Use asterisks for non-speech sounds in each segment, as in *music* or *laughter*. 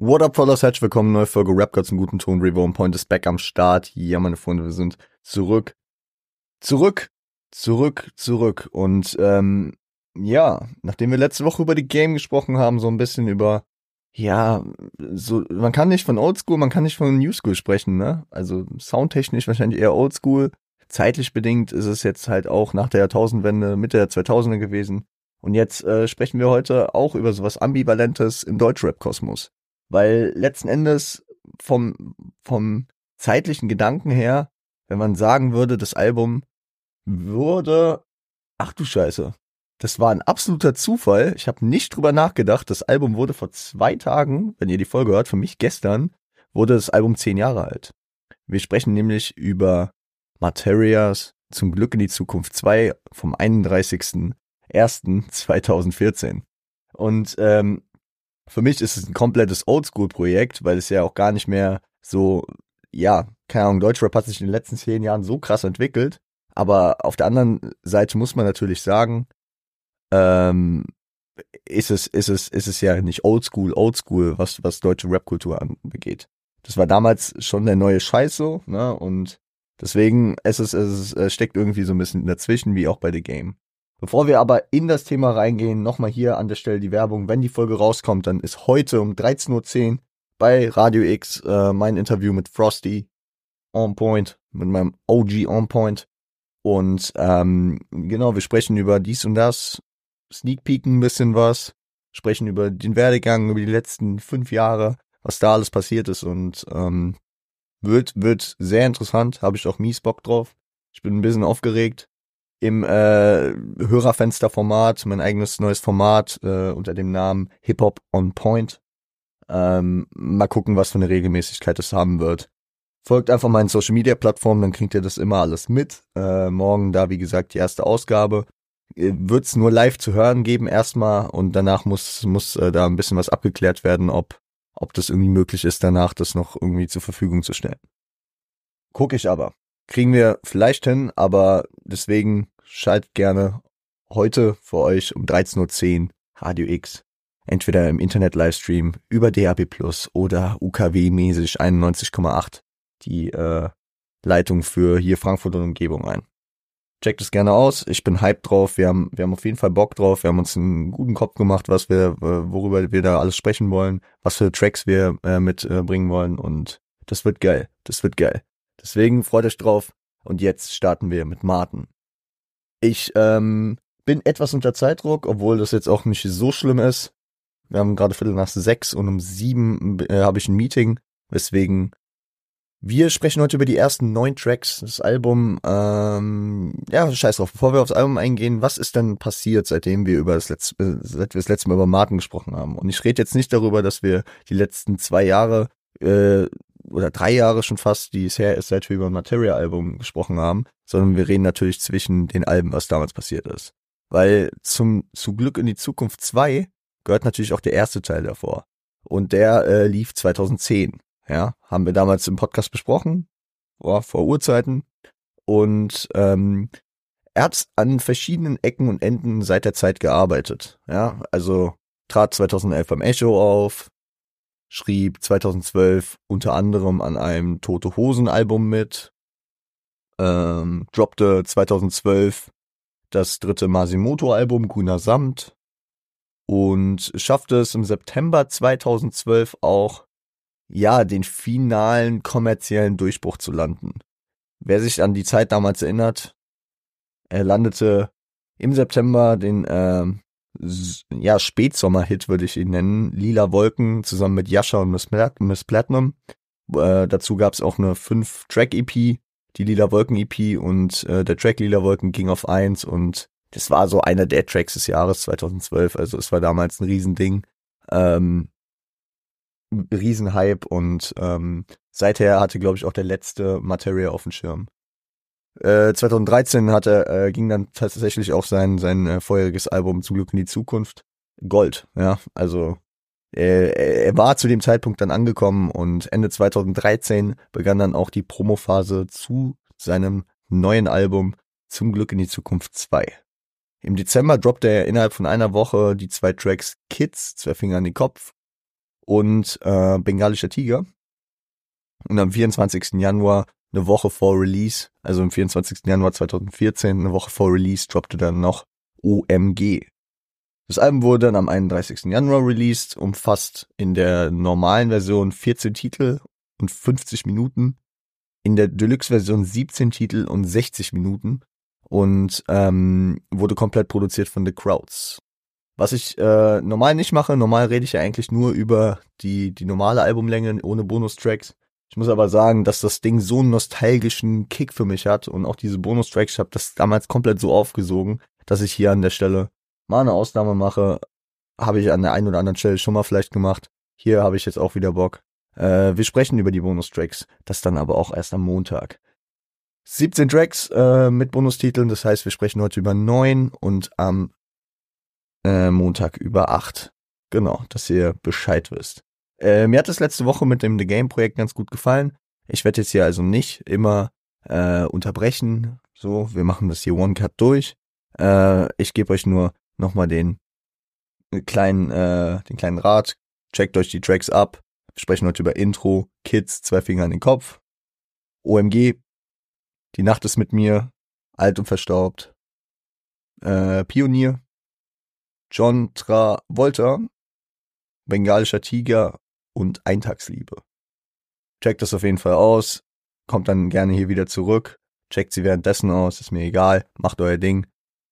What up, Followers? Herzlich willkommen, neue Folge Rap im guten Ton. River on Point ist back am Start. Ja, meine Freunde, wir sind zurück. Zurück. Zurück, zurück. Und ähm, ja, nachdem wir letzte Woche über die Game gesprochen haben, so ein bisschen über, ja, so, man kann nicht von Oldschool, man kann nicht von New School sprechen, ne? Also soundtechnisch wahrscheinlich eher Oldschool. Zeitlich bedingt ist es jetzt halt auch nach der Jahrtausendwende, Mitte der 2000er gewesen. Und jetzt äh, sprechen wir heute auch über sowas Ambivalentes im Deutschrap-Kosmos. Weil letzten Endes vom, vom zeitlichen Gedanken her, wenn man sagen würde, das Album würde, ach du Scheiße, das war ein absoluter Zufall. Ich habe nicht drüber nachgedacht. Das Album wurde vor zwei Tagen, wenn ihr die Folge hört, für mich gestern, wurde das Album zehn Jahre alt. Wir sprechen nämlich über Materias zum Glück in die Zukunft 2 vom 31.01.2014. Und ähm, für mich ist es ein komplettes Oldschool-Projekt, weil es ja auch gar nicht mehr so, ja, keine Ahnung, Deutschrap hat sich in den letzten zehn Jahren so krass entwickelt. Aber auf der anderen Seite muss man natürlich sagen, ähm, ist es, ist es, ist es ja nicht Oldschool, Oldschool, was, was deutsche Rapkultur angeht. Das war damals schon der neue Scheiß so, ne, und deswegen, es ist, es ist, steckt irgendwie so ein bisschen dazwischen, wie auch bei The Game. Bevor wir aber in das Thema reingehen, nochmal hier an der Stelle die Werbung. Wenn die Folge rauskommt, dann ist heute um 13.10 Uhr bei Radio X äh, mein Interview mit Frosty on point, mit meinem OG on point. Und ähm, genau, wir sprechen über dies und das, sneak peeken ein bisschen was, sprechen über den Werdegang, über die letzten fünf Jahre, was da alles passiert ist und ähm, wird, wird sehr interessant, habe ich auch mies Bock drauf. Ich bin ein bisschen aufgeregt im äh, Hörerfensterformat, mein eigenes neues Format äh, unter dem Namen Hip Hop on Point. Ähm, mal gucken, was für eine Regelmäßigkeit es haben wird. Folgt einfach meinen Social Media Plattformen, dann kriegt ihr das immer alles mit. Äh, morgen da, wie gesagt, die erste Ausgabe. Äh, Wird es nur live zu hören geben erstmal und danach muss, muss äh, da ein bisschen was abgeklärt werden, ob, ob das irgendwie möglich ist, danach das noch irgendwie zur Verfügung zu stellen. Guck ich aber. Kriegen wir vielleicht hin, aber deswegen schaltet gerne heute für euch um 13.10 Uhr Radio X. Entweder im Internet-Livestream über DAB Plus oder UKW-mäßig 91,8 die äh, Leitung für hier Frankfurt und Umgebung ein. Checkt es gerne aus. Ich bin hyped drauf. Wir haben, wir haben auf jeden Fall Bock drauf. Wir haben uns einen guten Kopf gemacht, was wir, worüber wir da alles sprechen wollen, was für Tracks wir äh, mitbringen äh, wollen und das wird geil. Das wird geil. Deswegen freut euch drauf. Und jetzt starten wir mit Martin. Ich ähm, bin etwas unter Zeitdruck, obwohl das jetzt auch nicht so schlimm ist. Wir haben gerade Viertel nach sechs und um sieben äh, habe ich ein Meeting, weswegen wir sprechen heute über die ersten neun Tracks des Albums. Ähm, ja, scheiß drauf. Bevor wir aufs Album eingehen, was ist denn passiert, seitdem wir über das letzte, äh, seit wir das letzte Mal über Martin gesprochen haben? Und ich rede jetzt nicht darüber, dass wir die letzten zwei Jahre äh, oder drei Jahre schon fast, die es her ist, seit wir über Material-Album gesprochen haben, sondern wir reden natürlich zwischen den Alben, was damals passiert ist. Weil zum zu Glück in die Zukunft 2 gehört natürlich auch der erste Teil davor. Und der äh, lief 2010. Ja, haben wir damals im Podcast besprochen, boah, vor Urzeiten. Und ähm, er hat an verschiedenen Ecken und Enden seit der Zeit gearbeitet. Ja, also trat 2011 beim Echo auf, schrieb 2012 unter anderem an einem Tote Hosen Album mit, ähm, droppte 2012 das dritte Masimoto Album Grüner Samt und schaffte es im September 2012 auch, ja, den finalen kommerziellen Durchbruch zu landen. Wer sich an die Zeit damals erinnert, er landete im September den ähm, ja, Spätsommer-Hit würde ich ihn nennen. Lila Wolken zusammen mit Yasha und Miss, Miss Platinum. Äh, dazu gab es auch eine 5-Track-EP, die Lila Wolken-EP und äh, der Track Lila Wolken ging auf eins und das war so einer der Tracks des Jahres 2012. Also es war damals ein Riesending. Ähm, Riesenhype und ähm, seither hatte, glaube ich, auch der letzte Materia auf dem Schirm. 2013 hatte, äh, ging dann tatsächlich auch sein, sein äh, vorheriges Album Zum Glück in die Zukunft. Gold, ja. Also äh, er war zu dem Zeitpunkt dann angekommen und Ende 2013 begann dann auch die Promophase zu seinem neuen Album Zum Glück in die Zukunft 2. Im Dezember droppte er innerhalb von einer Woche die zwei Tracks Kids, zwei Finger an den Kopf und äh, Bengalischer Tiger. Und am 24. Januar, eine Woche vor Release, also am 24. Januar 2014, eine Woche vor Release, droppte dann noch OMG. Das Album wurde dann am 31. Januar released, umfasst in der normalen Version 14 Titel und 50 Minuten, in der Deluxe-Version 17 Titel und 60 Minuten und ähm, wurde komplett produziert von The Crowds. Was ich äh, normal nicht mache, normal rede ich ja eigentlich nur über die, die normale Albumlänge ohne Bonustracks. Ich muss aber sagen, dass das Ding so einen nostalgischen Kick für mich hat und auch diese Bonustracks, ich habe das damals komplett so aufgesogen, dass ich hier an der Stelle mal eine Ausnahme mache. Habe ich an der einen oder anderen Stelle schon mal vielleicht gemacht. Hier habe ich jetzt auch wieder Bock. Äh, wir sprechen über die Bonustracks, das dann aber auch erst am Montag. 17 Tracks äh, mit Bonustiteln, das heißt, wir sprechen heute über neun und am äh, Montag über acht. Genau, dass ihr Bescheid wisst. Äh, mir hat das letzte Woche mit dem The Game Projekt ganz gut gefallen. Ich werde jetzt hier also nicht immer äh, unterbrechen. So, wir machen das hier One Cut durch. Äh, ich gebe euch nur nochmal den kleinen, äh, den kleinen Rat. Checkt euch die Tracks ab. Wir sprechen heute über Intro, Kids, zwei Finger in den Kopf. OMG, Die Nacht ist mit mir, alt und verstaubt. Äh, Pionier, John Travolta, Bengalischer Tiger und Eintagsliebe. Checkt das auf jeden Fall aus, kommt dann gerne hier wieder zurück, checkt sie währenddessen aus, ist mir egal, macht euer Ding.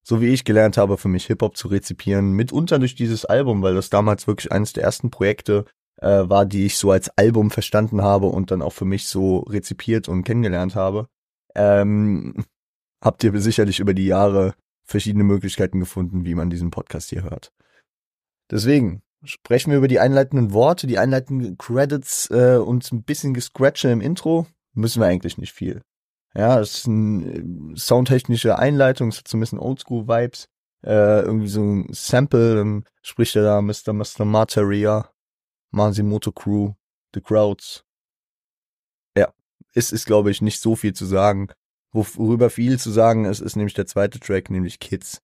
So wie ich gelernt habe, für mich Hip-Hop zu rezipieren, mitunter durch dieses Album, weil das damals wirklich eines der ersten Projekte äh, war, die ich so als Album verstanden habe und dann auch für mich so rezipiert und kennengelernt habe. Ähm, habt ihr sicherlich über die Jahre verschiedene Möglichkeiten gefunden, wie man diesen Podcast hier hört. Deswegen, sprechen wir über die einleitenden Worte, die einleitenden Credits äh, und ein bisschen Gescratche im Intro. Müssen wir eigentlich nicht viel. Ja, es ist eine äh, soundtechnische Einleitung, es hat so ein bisschen Oldschool-Vibes. Äh, irgendwie so ein Sample, dann spricht er da Mr. Mr. Materia, Masimoto Crew, The Crowds. Ja, es ist, glaube ich, nicht so viel zu sagen. Worüber viel zu sagen ist, ist nämlich der zweite Track, nämlich Kids.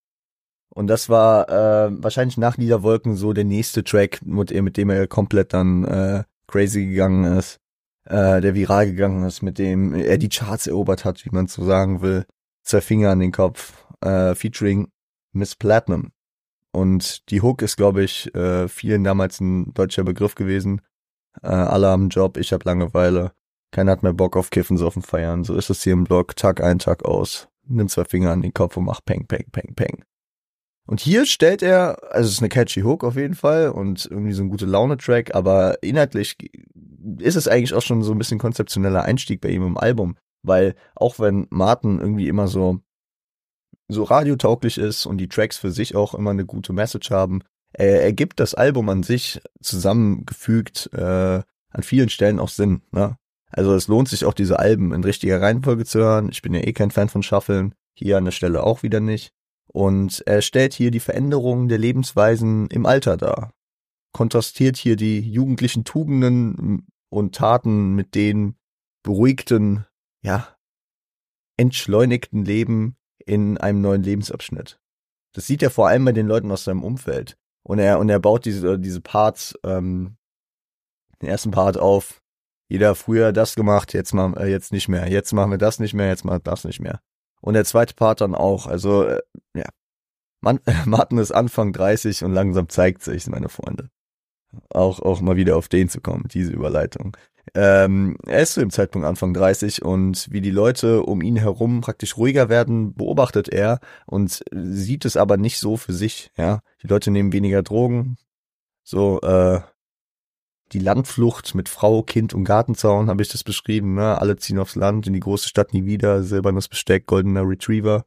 Und das war äh, wahrscheinlich nach Niederwolken so der nächste Track, mit, mit dem er komplett dann äh, crazy gegangen ist, äh, der viral gegangen ist, mit dem er die Charts erobert hat, wie man so sagen will. Zwei Finger an den Kopf, äh, featuring Miss Platinum. Und die Hook ist, glaube ich, äh, vielen damals ein deutscher Begriff gewesen. Äh, alle haben Job, ich habe Langeweile. Keiner hat mehr Bock auf Kiffen, so auf dem Feiern. So ist es hier im Blog, Tag ein, Tag aus. Nimm zwei Finger an den Kopf und mach Peng, Peng, Peng, Peng. Und hier stellt er, also es ist eine catchy Hook auf jeden Fall und irgendwie so ein gute Laune-Track, aber inhaltlich ist es eigentlich auch schon so ein bisschen konzeptioneller Einstieg bei ihm im Album, weil auch wenn Martin irgendwie immer so so radiotauglich ist und die Tracks für sich auch immer eine gute Message haben, er, er gibt das Album an sich zusammengefügt äh, an vielen Stellen auch Sinn. Ne? Also es lohnt sich auch diese Alben in richtiger Reihenfolge zu hören. Ich bin ja eh kein Fan von Shuffeln, hier an der Stelle auch wieder nicht. Und er stellt hier die Veränderungen der Lebensweisen im Alter dar. Kontrastiert hier die jugendlichen Tugenden und Taten mit den beruhigten, ja, entschleunigten Leben in einem neuen Lebensabschnitt. Das sieht er vor allem bei den Leuten aus seinem Umfeld. Und er, und er baut diese, diese Parts, ähm, den ersten Part auf. Jeder früher das gemacht, jetzt mal, äh, jetzt nicht mehr. Jetzt machen wir das nicht mehr, jetzt machen wir das nicht mehr. Und der zweite Part dann auch. Also, äh, ja. Man, *laughs* Martin ist Anfang 30 und langsam zeigt sich, meine Freunde. Auch, auch mal wieder auf den zu kommen, diese Überleitung. Ähm, er ist zu dem Zeitpunkt Anfang 30 und wie die Leute um ihn herum praktisch ruhiger werden, beobachtet er und sieht es aber nicht so für sich, ja. Die Leute nehmen weniger Drogen, so, äh, die Landflucht mit Frau, Kind und Gartenzaun habe ich das beschrieben. Ne? Alle ziehen aufs Land, in die große Stadt nie wieder, silbernes Besteck, goldener Retriever.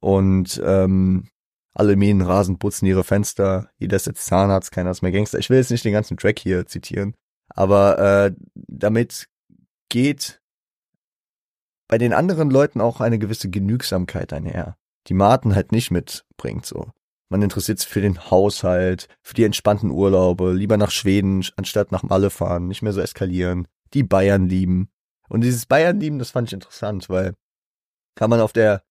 Und ähm, alle mähen Rasen, putzen ihre Fenster, jeder ist jetzt Zahnarzt, keiner ist mehr Gangster. Ich will jetzt nicht den ganzen Track hier zitieren, aber äh, damit geht bei den anderen Leuten auch eine gewisse Genügsamkeit einher, die Martin halt nicht mitbringt so. Man interessiert sich für den Haushalt, für die entspannten Urlaube, lieber nach Schweden anstatt nach Malle fahren, nicht mehr so eskalieren, die Bayern lieben. Und dieses Bayern lieben, das fand ich interessant, weil kann man auf der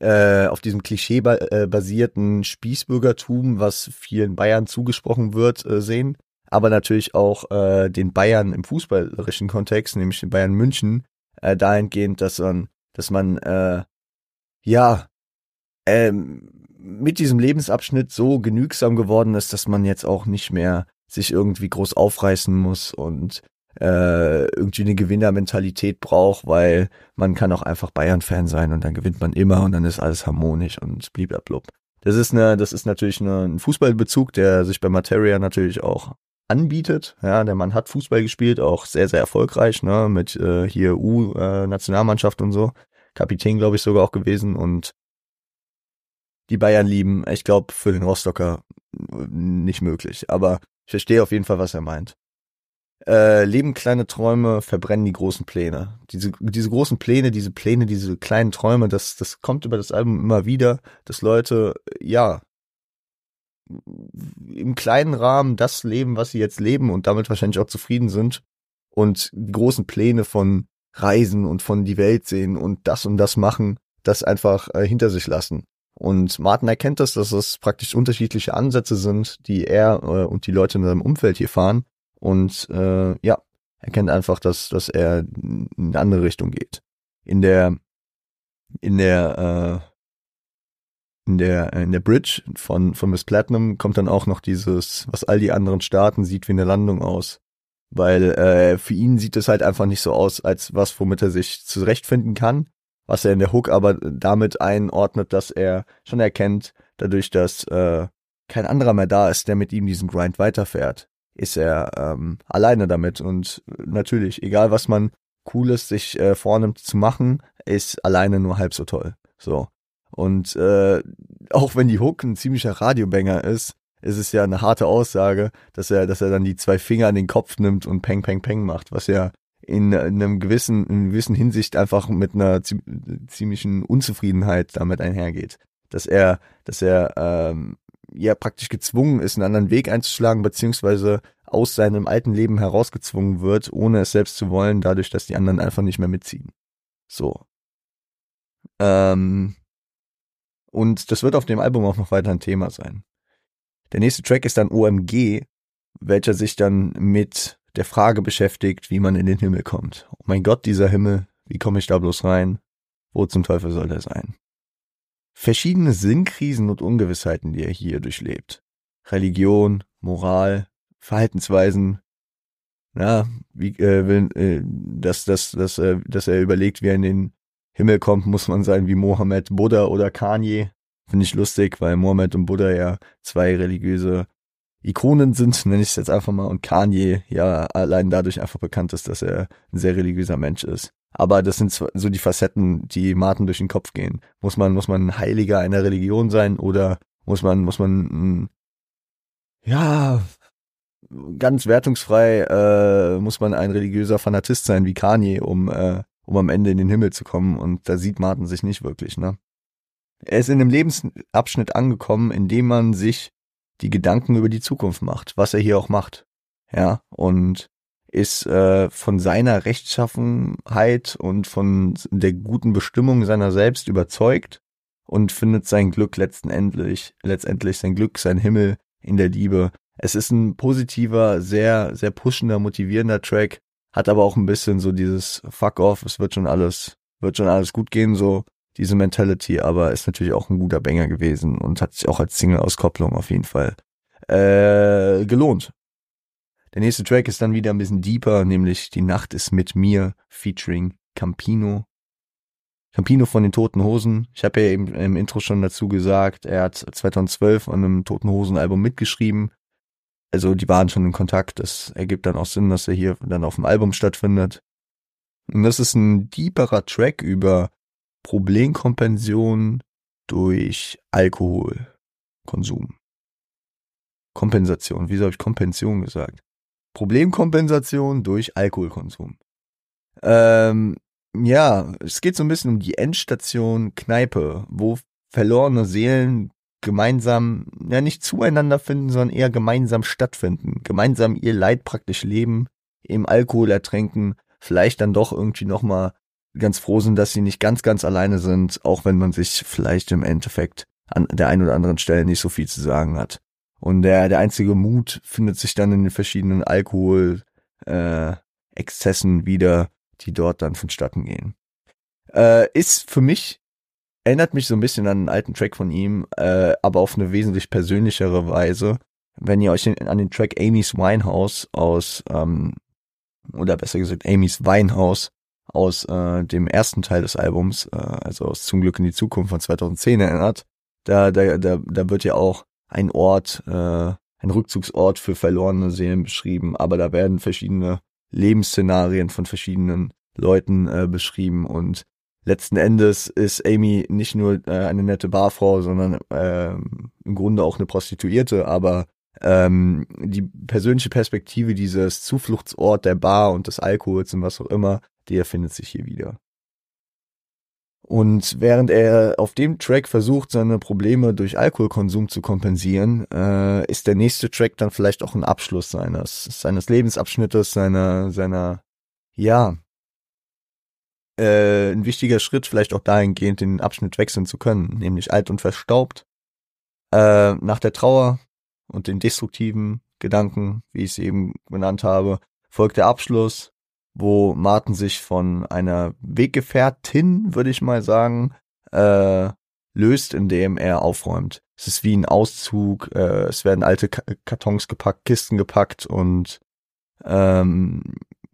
äh, auf diesem Klischee basierten Spießbürgertum, was vielen Bayern zugesprochen wird, äh, sehen. aber natürlich auch äh, den Bayern im fußballerischen Kontext, nämlich den Bayern München, äh, dahingehend, dass man, dass man äh, ja ähm, mit diesem Lebensabschnitt so genügsam geworden ist, dass man jetzt auch nicht mehr sich irgendwie groß aufreißen muss und äh, irgendwie eine Gewinnermentalität braucht, weil man kann auch einfach Bayern-Fan sein und dann gewinnt man immer und dann ist alles harmonisch und bliblablub. Das ist eine, das ist natürlich eine, ein Fußballbezug, der sich bei Materia natürlich auch anbietet. Ja, der Mann hat Fußball gespielt, auch sehr, sehr erfolgreich, ne, mit äh, hier U-Nationalmannschaft äh, und so. Kapitän, glaube ich, sogar auch gewesen und die Bayern lieben. Ich glaube, für den Rostocker nicht möglich. Aber ich verstehe auf jeden Fall, was er meint. Äh, leben kleine Träume, verbrennen die großen Pläne. Diese, diese großen Pläne, diese Pläne, diese kleinen Träume, das, das kommt über das Album immer wieder, dass Leute, ja, im kleinen Rahmen das leben, was sie jetzt leben und damit wahrscheinlich auch zufrieden sind und die großen Pläne von Reisen und von die Welt sehen und das und das machen, das einfach äh, hinter sich lassen. Und Martin erkennt das, dass es praktisch unterschiedliche Ansätze sind, die er äh, und die Leute in seinem Umfeld hier fahren. Und äh, ja, erkennt einfach, dass, dass er in eine andere Richtung geht. In der, in der, äh, in der, in der Bridge von, von Miss Platinum kommt dann auch noch dieses, was all die anderen Staaten sieht wie eine Landung aus. Weil äh, für ihn sieht es halt einfach nicht so aus, als was, womit er sich zurechtfinden kann was er in der Hook aber damit einordnet, dass er schon erkennt, dadurch, dass äh, kein anderer mehr da ist, der mit ihm diesen Grind weiterfährt, ist er ähm, alleine damit. Und natürlich, egal was man Cooles sich äh, vornimmt zu machen, ist alleine nur halb so toll. So. Und äh, auch wenn die Hook ein ziemlicher Radiobanger ist, ist es ja eine harte Aussage, dass er, dass er dann die zwei Finger an den Kopf nimmt und Peng Peng Peng macht, was ja in, einem gewissen, in gewissen Hinsicht einfach mit einer ziemlichen Unzufriedenheit damit einhergeht. Dass er, dass er ähm, ja praktisch gezwungen ist, einen anderen Weg einzuschlagen, beziehungsweise aus seinem alten Leben herausgezwungen wird, ohne es selbst zu wollen, dadurch, dass die anderen einfach nicht mehr mitziehen. So. Ähm, und das wird auf dem Album auch noch weiter ein Thema sein. Der nächste Track ist dann OMG, welcher sich dann mit der Frage beschäftigt, wie man in den Himmel kommt. Oh mein Gott, dieser Himmel, wie komme ich da bloß rein? Wo zum Teufel soll der sein? Verschiedene Sinnkrisen und Ungewissheiten, die er hier durchlebt. Religion, Moral, Verhaltensweisen. Ja, wie äh, will, äh, dass, dass, dass, äh, dass er überlegt, wie er in den Himmel kommt, muss man sein wie Mohammed, Buddha oder Kanye. Finde ich lustig, weil Mohammed und Buddha ja zwei religiöse Ikonen sind, nenne ich es jetzt einfach mal, und Kanye ja allein dadurch einfach bekannt ist, dass er ein sehr religiöser Mensch ist. Aber das sind so die Facetten, die Martin durch den Kopf gehen. Muss man, muss man ein Heiliger einer Religion sein oder muss man, muss man, ja, ganz wertungsfrei, äh, muss man ein religiöser Fanatist sein wie Kanye, um, äh, um am Ende in den Himmel zu kommen. Und da sieht Martin sich nicht wirklich, ne? Er ist in einem Lebensabschnitt angekommen, in dem man sich die Gedanken über die Zukunft macht, was er hier auch macht. Ja, und ist äh, von seiner Rechtschaffenheit und von der guten Bestimmung seiner selbst überzeugt und findet sein Glück letztendlich, letztendlich sein Glück, sein Himmel in der Liebe. Es ist ein positiver, sehr, sehr pushender, motivierender Track, hat aber auch ein bisschen so dieses Fuck off, es wird schon alles, wird schon alles gut gehen, so diese Mentality, aber ist natürlich auch ein guter Banger gewesen und hat sich auch als Single-Auskopplung auf jeden Fall äh, gelohnt. Der nächste Track ist dann wieder ein bisschen deeper, nämlich Die Nacht ist mit mir, featuring Campino. Campino von den Toten Hosen. Ich habe ja eben im Intro schon dazu gesagt, er hat 2012 an einem Toten Hosen Album mitgeschrieben. Also die waren schon in Kontakt. Das ergibt dann auch Sinn, dass er hier dann auf dem Album stattfindet. Und das ist ein deeperer Track über Problemkompensation durch Alkoholkonsum. Kompensation, wieso habe ich Kompension gesagt? Problemkompensation durch Alkoholkonsum. Ähm, ja, es geht so ein bisschen um die Endstation Kneipe, wo verlorene Seelen gemeinsam, ja nicht zueinander finden, sondern eher gemeinsam stattfinden, gemeinsam ihr Leid praktisch leben, im Alkohol ertränken, vielleicht dann doch irgendwie nochmal ganz froh sind, dass sie nicht ganz, ganz alleine sind, auch wenn man sich vielleicht im Endeffekt an der einen oder anderen Stelle nicht so viel zu sagen hat. Und der, der einzige Mut findet sich dann in den verschiedenen Alkohol, äh, Exzessen wieder, die dort dann vonstatten gehen. Äh, ist für mich, erinnert mich so ein bisschen an einen alten Track von ihm, äh, aber auf eine wesentlich persönlichere Weise. Wenn ihr euch an den Track Amy's Winehouse aus, ähm, oder besser gesagt Amy's Weinhaus aus äh, dem ersten Teil des Albums, äh, also aus Zum Glück in die Zukunft von 2010 erinnert, da, da, da, da wird ja auch ein Ort, äh, ein Rückzugsort für verlorene Seelen beschrieben, aber da werden verschiedene Lebensszenarien von verschiedenen Leuten äh, beschrieben und letzten Endes ist Amy nicht nur äh, eine nette Barfrau, sondern äh, im Grunde auch eine Prostituierte, aber ähm, die persönliche Perspektive dieses Zufluchtsort der Bar und des Alkohols und was auch immer, die erfindet sich hier wieder. Und während er auf dem Track versucht, seine Probleme durch Alkoholkonsum zu kompensieren, äh, ist der nächste Track dann vielleicht auch ein Abschluss seines, seines Lebensabschnittes, seiner, seiner, ja, äh, ein wichtiger Schritt, vielleicht auch dahingehend, den Abschnitt wechseln zu können, nämlich alt und verstaubt. Äh, nach der Trauer und den destruktiven Gedanken, wie ich es eben genannt habe, folgt der Abschluss, wo Martin sich von einer Weggefährtin, würde ich mal sagen, äh, löst, indem er aufräumt. Es ist wie ein Auszug, äh, es werden alte Kartons gepackt, Kisten gepackt und ähm,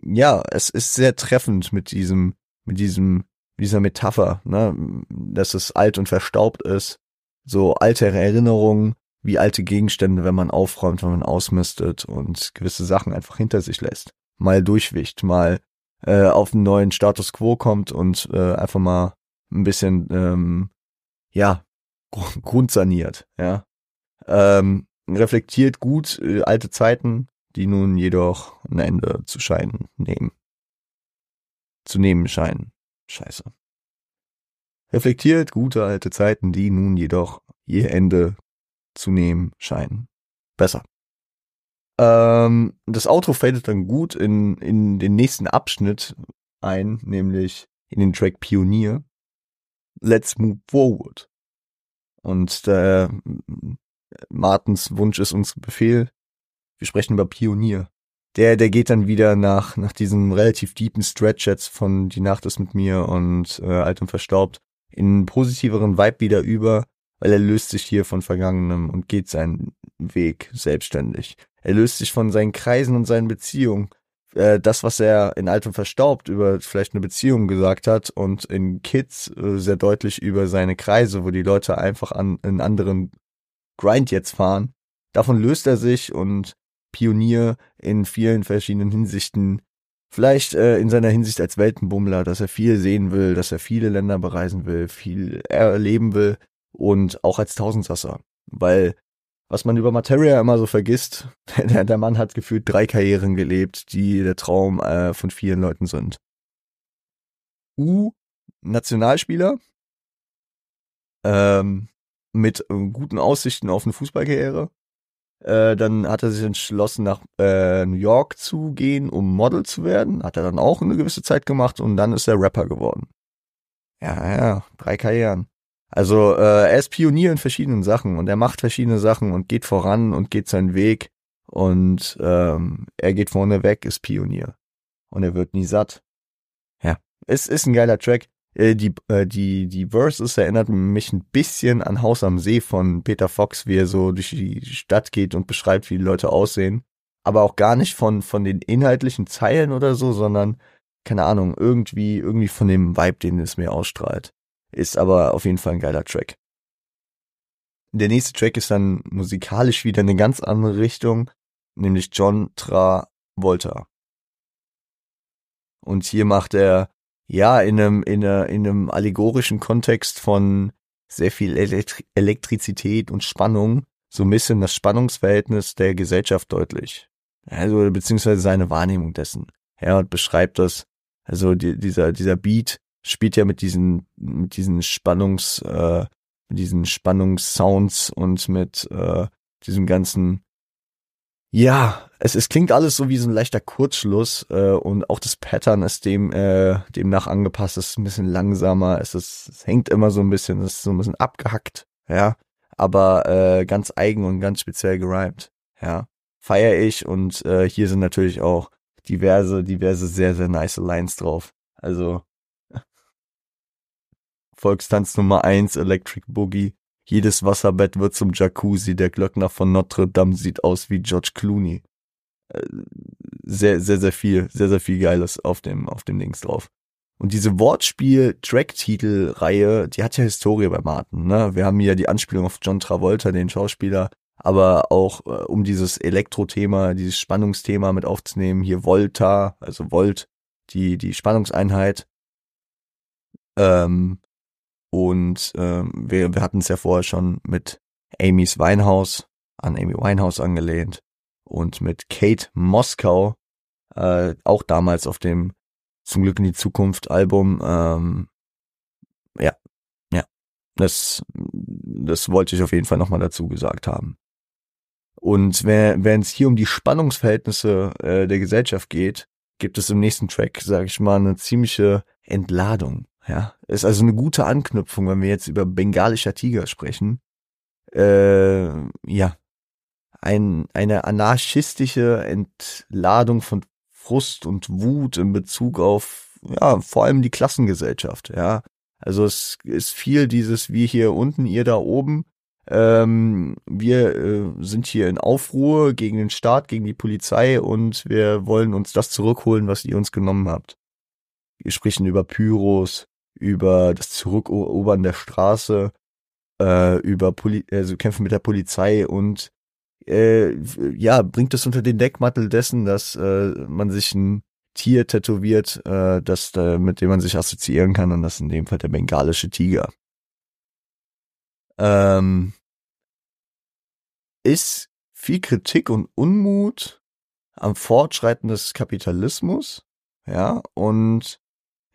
ja, es ist sehr treffend mit diesem, mit diesem, dieser Metapher, ne, dass es alt und verstaubt ist. So alte Erinnerungen, wie alte Gegenstände, wenn man aufräumt, wenn man ausmistet und gewisse Sachen einfach hinter sich lässt. Mal durchwicht, mal äh, auf einen neuen Status quo kommt und äh, einfach mal ein bisschen, ähm, ja, grundsaniert, ja. Ähm, reflektiert gut äh, alte Zeiten, die nun jedoch ein Ende zu scheinen nehmen. Zu nehmen scheinen. Scheiße. Reflektiert gute alte Zeiten, die nun jedoch ihr Ende zu nehmen scheinen. Besser. Ähm, das Outro fadet dann gut in, in den nächsten Abschnitt ein, nämlich in den Track Pionier. Let's move forward. Und äh, Martens Wunsch ist uns Befehl. Wir sprechen über Pionier. Der, der geht dann wieder nach, nach diesem relativ deepen Stretch jetzt von Die Nacht ist mit mir und äh, Alt und Verstaubt in positiveren Vibe wieder über weil er löst sich hier von Vergangenem und geht seinen Weg selbstständig. Er löst sich von seinen Kreisen und seinen Beziehungen. Äh, das, was er in Altem verstaubt über vielleicht eine Beziehung gesagt hat und in Kids äh, sehr deutlich über seine Kreise, wo die Leute einfach an einen anderen Grind jetzt fahren. Davon löst er sich und Pionier in vielen verschiedenen Hinsichten Vielleicht äh, in seiner Hinsicht als Weltenbummler, dass er viel sehen will, dass er viele Länder bereisen will, viel erleben will, und auch als Tausendsasser. Weil was man über Materia immer so vergisst, *laughs* der, der Mann hat gefühlt drei Karrieren gelebt, die der Traum äh, von vielen Leuten sind. U, Nationalspieler, ähm, mit äh, guten Aussichten auf eine Fußballkarriere. Äh, dann hat er sich entschlossen, nach äh, New York zu gehen, um Model zu werden. Hat er dann auch eine gewisse Zeit gemacht und dann ist er Rapper geworden. Ja, ja, drei Karrieren. Also äh, er ist Pionier in verschiedenen Sachen und er macht verschiedene Sachen und geht voran und geht seinen Weg und ähm, er geht vorne weg, ist Pionier und er wird nie satt. Ja, es ist ein geiler Track. Äh, die äh, die die Verses erinnert mich ein bisschen an Haus am See von Peter Fox, wie er so durch die Stadt geht und beschreibt, wie die Leute aussehen, aber auch gar nicht von von den inhaltlichen Zeilen oder so, sondern keine Ahnung, irgendwie irgendwie von dem Vibe, den es mir ausstrahlt. Ist aber auf jeden Fall ein geiler Track. Der nächste Track ist dann musikalisch wieder eine ganz andere Richtung, nämlich John Travolta. Und hier macht er, ja, in einem, in, einer, in einem allegorischen Kontext von sehr viel Elektri Elektrizität und Spannung, so ein bisschen das Spannungsverhältnis der Gesellschaft deutlich. Also, beziehungsweise seine Wahrnehmung dessen. Ja, und beschreibt das, also die, dieser, dieser Beat spielt ja mit diesen, mit diesen Spannungs, äh, mit diesen Spannungssounds und mit äh, diesem ganzen ja, es, es klingt alles so wie so ein leichter Kurzschluss äh, und auch das Pattern ist dem äh, demnach angepasst, ist ein bisschen langsamer, es ist es hängt immer so ein bisschen, es ist so ein bisschen abgehackt, ja, aber äh, ganz eigen und ganz speziell gerimt. Ja, feiere ich und äh, hier sind natürlich auch diverse, diverse sehr, sehr nice Lines drauf. Also Volkstanz Nummer eins, Electric Boogie. Jedes Wasserbett wird zum Jacuzzi. Der Glöckner von Notre Dame sieht aus wie George Clooney. Äh, sehr, sehr, sehr viel, sehr, sehr viel Geiles auf dem, auf dem Links drauf. Und diese Wortspiel-Track-Titel-Reihe, die hat ja Historie bei Martin. Ne? Wir haben hier die Anspielung auf John Travolta, den Schauspieler, aber auch äh, um dieses Elektro-Thema, dieses Spannungsthema mit aufzunehmen, hier Volta, also Volt, die, die Spannungseinheit. Ähm, und ähm, wir, wir hatten es ja vorher schon mit Amy's Weinhaus, an Amy Winehouse angelehnt und mit Kate Moskau, äh, auch damals auf dem Zum Glück in die Zukunft Album. Ähm, ja, ja, das, das wollte ich auf jeden Fall nochmal dazu gesagt haben. Und wenn es hier um die Spannungsverhältnisse äh, der Gesellschaft geht, gibt es im nächsten Track, sage ich mal, eine ziemliche Entladung. Ja, ist also eine gute Anknüpfung, wenn wir jetzt über bengalischer Tiger sprechen. Äh, ja, ein, eine anarchistische Entladung von Frust und Wut in Bezug auf, ja, vor allem die Klassengesellschaft, ja. Also es ist viel dieses wir hier unten, ihr da oben. Ähm, wir äh, sind hier in Aufruhr gegen den Staat, gegen die Polizei und wir wollen uns das zurückholen, was ihr uns genommen habt. Wir sprechen über Pyros, über das Zurückerobern der Straße, äh, über Poli also Kämpfe mit der Polizei und äh, ja, bringt es unter den Deckmantel dessen, dass äh, man sich ein Tier tätowiert, äh, das, äh, mit dem man sich assoziieren kann und das ist in dem Fall der bengalische Tiger. Ähm, ist viel Kritik und Unmut am Fortschreiten des Kapitalismus, ja, und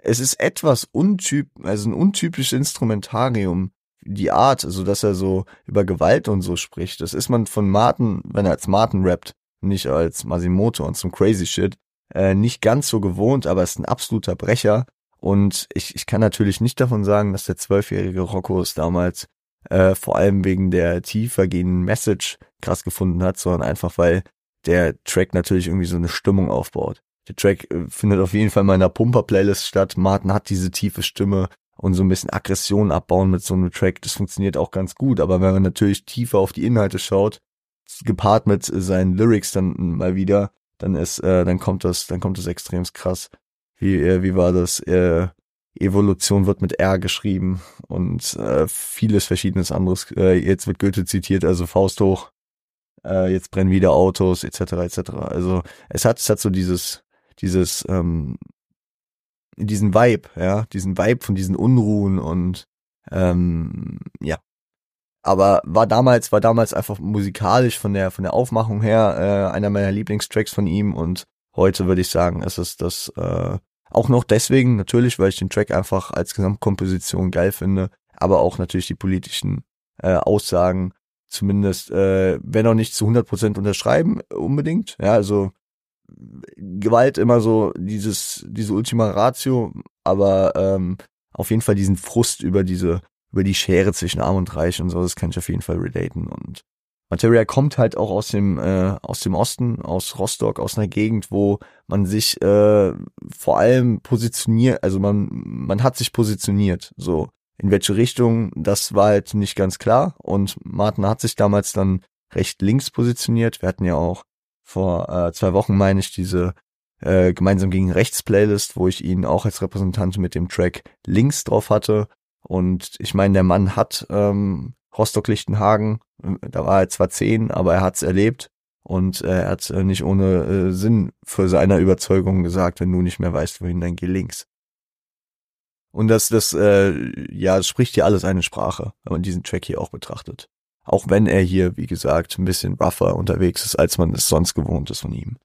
es ist etwas untyp, also ein untypisches Instrumentarium, die Art, also dass er so über Gewalt und so spricht. Das ist man von Martin, wenn er als Martin rappt, nicht als Masimoto und zum Crazy Shit, äh, nicht ganz so gewohnt, aber ist ein absoluter Brecher. Und ich, ich kann natürlich nicht davon sagen, dass der zwölfjährige Rocco es damals äh, vor allem wegen der tiefer gehenden Message krass gefunden hat, sondern einfach weil der Track natürlich irgendwie so eine Stimmung aufbaut. Der Track äh, findet auf jeden Fall in meiner Pumper-Playlist statt. Martin hat diese tiefe Stimme und so ein bisschen Aggression abbauen mit so einem Track. Das funktioniert auch ganz gut. Aber wenn man natürlich tiefer auf die Inhalte schaut, gepaart mit seinen Lyrics dann mal wieder, dann ist, äh, dann kommt das, dann kommt das extrem krass. Wie, äh, wie war das? Äh, Evolution wird mit R geschrieben und äh, vieles verschiedenes anderes. Äh, jetzt wird Goethe zitiert, also Faust hoch. Äh, jetzt brennen wieder Autos etc. etc. Also es hat es hat so dieses dieses ähm, diesen Vibe, ja, diesen Vibe von diesen Unruhen und ähm, ja. Aber war damals, war damals einfach musikalisch von der von der Aufmachung her äh, einer meiner Lieblingstracks von ihm und heute würde ich sagen, es ist das äh, auch noch deswegen natürlich, weil ich den Track einfach als Gesamtkomposition geil finde, aber auch natürlich die politischen äh, Aussagen zumindest, äh, wenn auch nicht zu 100% unterschreiben unbedingt. Ja, also Gewalt immer so dieses, diese Ultima Ratio, aber ähm, auf jeden Fall diesen Frust über diese, über die Schere zwischen Arm und Reich und so, das kann ich auf jeden Fall relaten. Und Materia kommt halt auch aus dem, äh, aus dem Osten, aus Rostock, aus einer Gegend, wo man sich äh, vor allem positioniert, also man, man hat sich positioniert, so. In welche Richtung, das war halt nicht ganz klar. Und Martin hat sich damals dann recht links positioniert. Wir hatten ja auch vor äh, zwei Wochen, meine ich, diese äh, gemeinsam gegen rechts Playlist, wo ich ihn auch als Repräsentant mit dem Track links drauf hatte. Und ich meine, der Mann hat ähm, Rostock-Lichtenhagen, äh, da war er zwar zehn, aber er hat's erlebt und äh, er hat äh, nicht ohne äh, Sinn für seine Überzeugung gesagt, wenn du nicht mehr weißt, wohin, dann geh links. Und das, das, äh, ja, das spricht hier alles eine Sprache, wenn man diesen Track hier auch betrachtet. Auch wenn er hier, wie gesagt, ein bisschen rougher unterwegs ist, als man es sonst gewohnt ist von ihm.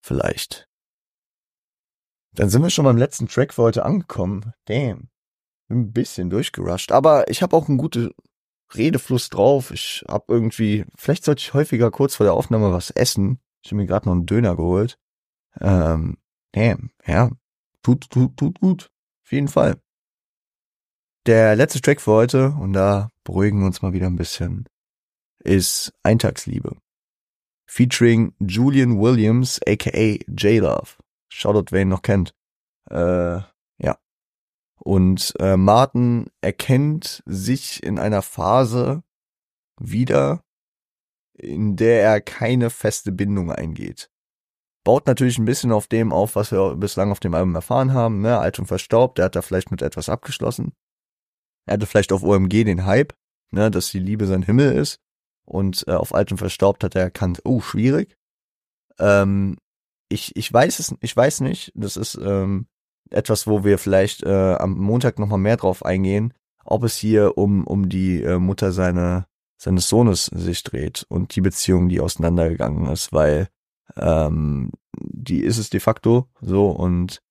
Vielleicht. Dann sind wir schon beim letzten Track für heute angekommen. Damn. Bin ein bisschen durchgerusht. Aber ich habe auch einen guten Redefluss drauf. Ich hab irgendwie, vielleicht sollte ich häufiger kurz vor der Aufnahme was essen. Ich habe mir gerade noch einen Döner geholt. Ähm, damn, ja. Tut, tut, tut gut. Auf jeden Fall. Der letzte Track für heute, und da beruhigen wir uns mal wieder ein bisschen ist Eintagsliebe. Featuring Julian Williams, aka J-Love. Shoutout, wer ihn noch kennt. Äh, ja. Und äh, Martin erkennt sich in einer Phase wieder, in der er keine feste Bindung eingeht. Baut natürlich ein bisschen auf dem auf, was wir bislang auf dem Album erfahren haben, ne? Alt und verstaubt, der hat da vielleicht mit etwas abgeschlossen. Er hatte vielleicht auf OMG den Hype, ne, dass die Liebe sein Himmel ist. Und äh, auf Alt und verstaubt hat er erkannt, oh, schwierig. Ähm, ich, ich weiß es, ich weiß nicht. Das ist ähm, etwas, wo wir vielleicht äh, am Montag nochmal mehr drauf eingehen, ob es hier um, um die äh, Mutter seiner, seines Sohnes sich dreht und die Beziehung, die auseinandergegangen ist, weil ähm, die ist es de facto so und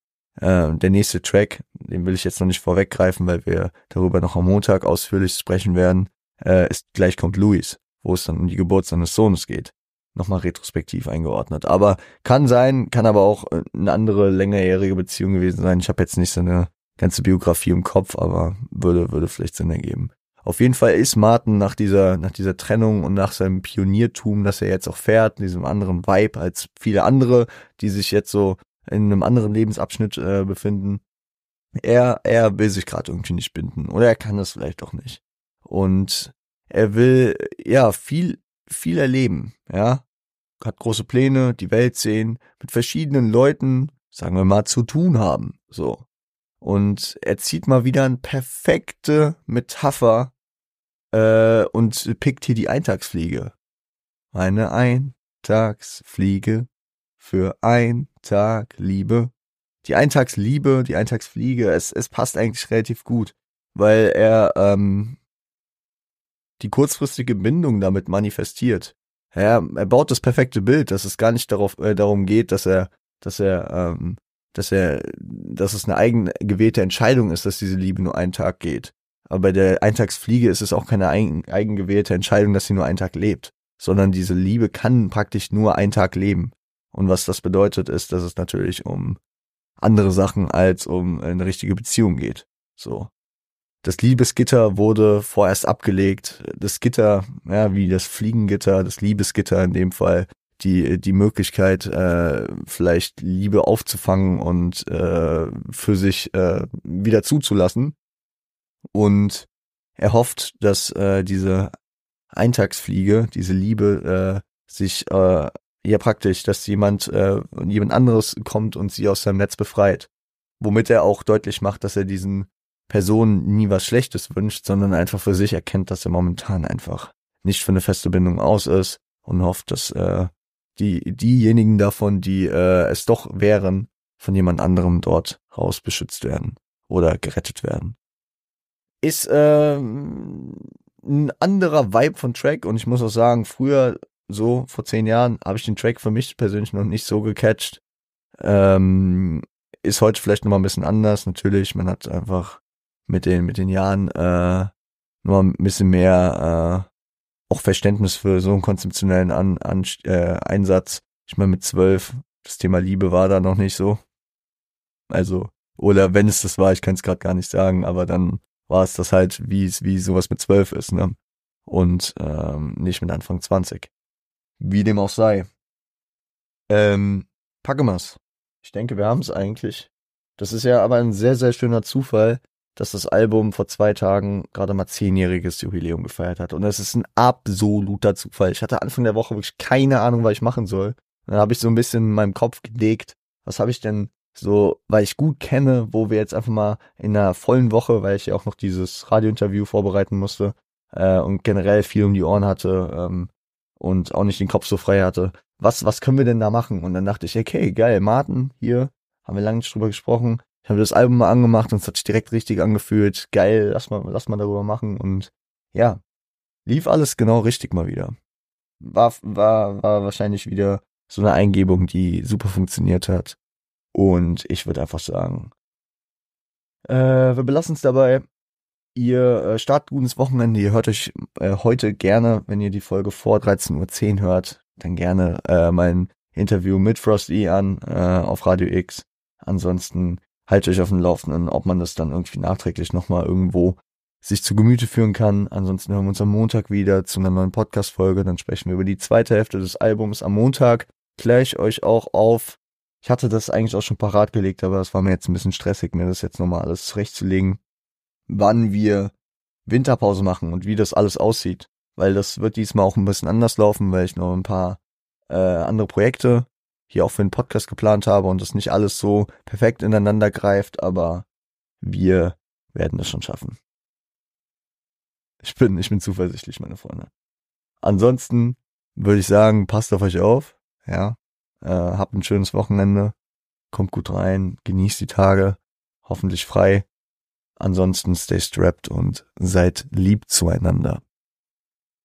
äh, der nächste Track, den will ich jetzt noch nicht vorweggreifen, weil wir darüber noch am Montag ausführlich sprechen werden, äh, ist gleich kommt Louis, wo es dann um die Geburt seines Sohnes geht. Nochmal retrospektiv eingeordnet. Aber kann sein, kann aber auch äh, eine andere längerjährige Beziehung gewesen sein. Ich habe jetzt nicht so eine ganze Biografie im Kopf, aber würde, würde vielleicht Sinn ergeben. Auf jeden Fall ist Martin nach dieser, nach dieser Trennung und nach seinem Pioniertum, das er jetzt auch fährt, diesem anderen Vibe als viele andere, die sich jetzt so in einem anderen Lebensabschnitt äh, befinden. Er, er will sich gerade irgendwie nicht binden oder er kann das vielleicht auch nicht. Und er will ja viel, viel erleben, ja. Hat große Pläne, die Welt sehen, mit verschiedenen Leuten, sagen wir mal, zu tun haben, so. Und er zieht mal wieder eine perfekte Metapher äh, und pickt hier die Eintagsfliege. Meine Eintagsfliege für ein Tag Liebe. Die Eintagsliebe, die Eintagsfliege, es, es passt eigentlich relativ gut, weil er ähm, die kurzfristige Bindung damit manifestiert. Ja, er baut das perfekte Bild, dass es gar nicht darauf, äh, darum geht, dass er, dass er, ähm, dass er, dass es eine eigen gewählte Entscheidung ist, dass diese Liebe nur einen Tag geht. Aber bei der Eintagsfliege ist es auch keine eigen, eigengewählte Entscheidung, dass sie nur einen Tag lebt, sondern diese Liebe kann praktisch nur einen Tag leben. Und was das bedeutet, ist, dass es natürlich um andere Sachen als um eine richtige Beziehung geht. So. Das Liebesgitter wurde vorerst abgelegt. Das Gitter, ja, wie das Fliegengitter, das Liebesgitter in dem Fall, die, die Möglichkeit, äh, vielleicht Liebe aufzufangen und äh, für sich äh, wieder zuzulassen. Und er hofft, dass äh, diese Eintagsfliege, diese Liebe, äh, sich äh, ja praktisch, dass jemand, äh, jemand anderes kommt und sie aus seinem Netz befreit. Womit er auch deutlich macht, dass er diesen Personen nie was Schlechtes wünscht, sondern einfach für sich erkennt, dass er momentan einfach nicht für eine feste Bindung aus ist und hofft, dass äh, die diejenigen davon, die äh, es doch wären, von jemand anderem dort raus beschützt werden oder gerettet werden. Ist äh, ein anderer Vibe von Track und ich muss auch sagen, früher so vor zehn Jahren habe ich den Track für mich persönlich noch nicht so gecatcht. Ähm, ist heute vielleicht noch mal ein bisschen anders. Natürlich, man hat einfach mit den mit den Jahren äh, noch ein bisschen mehr äh, auch Verständnis für so einen konzeptionellen An, An, äh, Einsatz. Ich meine, mit zwölf, das Thema Liebe war da noch nicht so. Also, oder wenn es das war, ich kann es gerade gar nicht sagen, aber dann war es das halt, wie es wie sowas mit zwölf ist, ne? Und ähm, nicht mit Anfang 20. Wie dem auch sei. Ähm, Packemas. Ich denke, wir haben es eigentlich. Das ist ja aber ein sehr, sehr schöner Zufall, dass das Album vor zwei Tagen gerade mal zehnjähriges Jubiläum gefeiert hat. Und es ist ein absoluter Zufall. Ich hatte Anfang der Woche wirklich keine Ahnung, was ich machen soll. Und dann habe ich so ein bisschen in meinem Kopf gelegt, was habe ich denn so, weil ich gut kenne, wo wir jetzt einfach mal in einer vollen Woche, weil ich ja auch noch dieses Radiointerview vorbereiten musste äh, und generell viel um die Ohren hatte, ähm, und auch nicht den Kopf so frei hatte. Was, was können wir denn da machen? Und dann dachte ich, okay, geil, Martin, hier, haben wir lange nicht drüber gesprochen. Ich habe das Album mal angemacht und es hat sich direkt richtig angefühlt. Geil, lass mal, lass mal darüber machen. Und ja, lief alles genau richtig mal wieder. War, war, war wahrscheinlich wieder so eine Eingebung, die super funktioniert hat. Und ich würde einfach sagen, äh, wir belassen es dabei. Ihr äh, startet gutes Wochenende. Ihr hört euch äh, heute gerne, wenn ihr die Folge vor 13.10 Uhr hört, dann gerne äh, mein Interview mit Frosty an äh, auf Radio X. Ansonsten haltet euch auf dem Laufenden, ob man das dann irgendwie nachträglich nochmal irgendwo sich zu Gemüte führen kann. Ansonsten hören wir uns am Montag wieder zu einer neuen Podcast-Folge. Dann sprechen wir über die zweite Hälfte des Albums. Am Montag kläre ich euch auch auf. Ich hatte das eigentlich auch schon parat gelegt, aber es war mir jetzt ein bisschen stressig, mir das jetzt nochmal alles zurechtzulegen, wann wir Winterpause machen und wie das alles aussieht. Weil das wird diesmal auch ein bisschen anders laufen, weil ich noch ein paar äh, andere Projekte hier auch für den Podcast geplant habe und das nicht alles so perfekt ineinander greift, aber wir werden es schon schaffen. Ich bin, ich bin zuversichtlich, meine Freunde. Ansonsten würde ich sagen, passt auf euch auf, ja, äh, habt ein schönes Wochenende, kommt gut rein, genießt die Tage, hoffentlich frei. Ansonsten stay strapped und seid lieb zueinander.